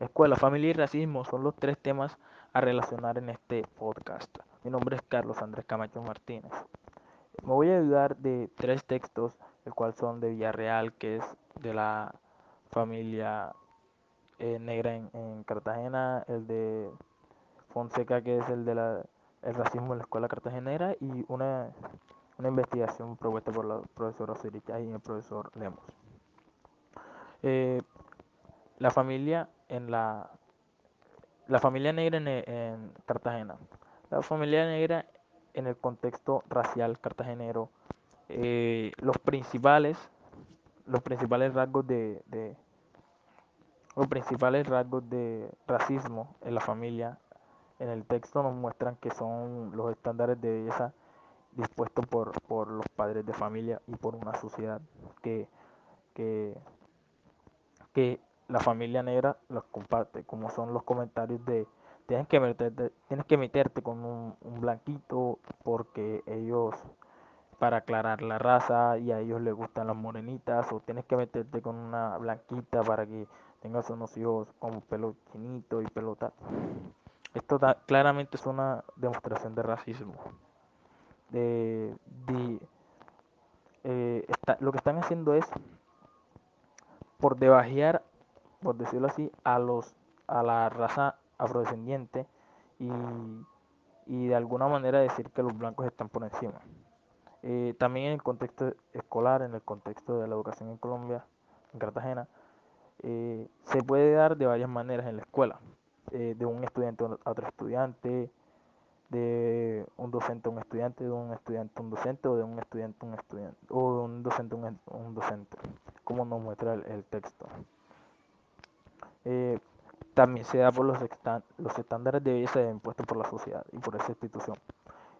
Escuela, familia y racismo son los tres temas a relacionar en este podcast. Mi nombre es Carlos Andrés Camacho Martínez. Me voy a ayudar de tres textos, el cual son de Villarreal, que es de la familia eh, negra en, en, Cartagena, el de Fonseca, que es el de la, el racismo en la escuela cartagenera, y una, una investigación propuesta por la profesora Osiricha y el profesor Lemos. Eh, la familia en la la familia negra en, en, Cartagena. La familia negra en el contexto racial cartagenero, eh, los principales, los principales rasgos de, de, los principales rasgos de racismo en la familia en el texto nos muestran que son los estándares de belleza dispuestos por, por los padres de familia y por una sociedad que, que, que la familia negra los comparte, como son los comentarios de tienes que meterte, tienes que meterte con un, un, blanquito porque ellos para aclarar la raza y a ellos les gustan las morenitas o tienes que meterte con una blanquita para que tengas unos hijos con pelo chinito y pelota. Esto claramente es una demostración de racismo. De, eh, lo que están haciendo es por debajear por decirlo así, a, los, a la raza afrodescendiente y, y de alguna manera decir que los blancos están por encima. Eh, también en el contexto escolar, en el contexto de la educación en Colombia, en Cartagena, eh, se puede dar de varias maneras en la escuela, eh, de un estudiante a otro estudiante, de un docente a un estudiante, de un estudiante a un docente, o de un estudiante a un estudiante, o de un docente a un, docente, como nos muestra el texto eh, también se da por los, los estándares de belleza impuestos por la sociedad y por esa institución.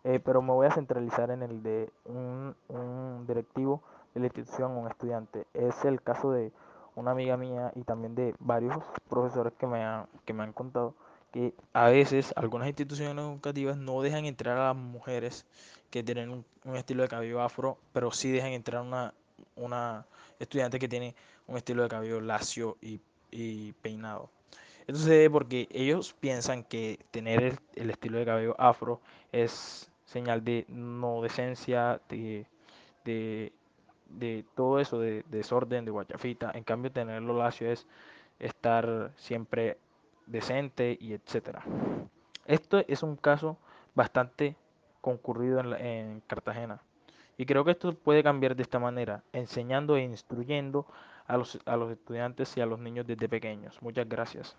Eh, pero me voy a centralizar en el de un, un directivo de la institución, un estudiante. Es el caso de una amiga mía y también de varios profesores que me que me han contado que a veces algunas instituciones educativas no dejan entrar a las mujeres que tienen un, estilo de cabello afro, pero sí dejan entrar una, una estudiante que tiene un estilo de cabello lacio y y peinado. Esto se debe porque ellos piensan que tener el, estilo de cabello afro es señal de no decencia, de, de, todo eso, de, de, desorden, de guachafita. En cambio, tenerlo lacio es estar siempre decente y etcétera. Esto es un caso bastante concurrido en Cartagena. Y creo que esto puede cambiar de esta manera, enseñando e instruyendo a los, a los estudiantes y a los niños desde pequeños. Muchas gracias.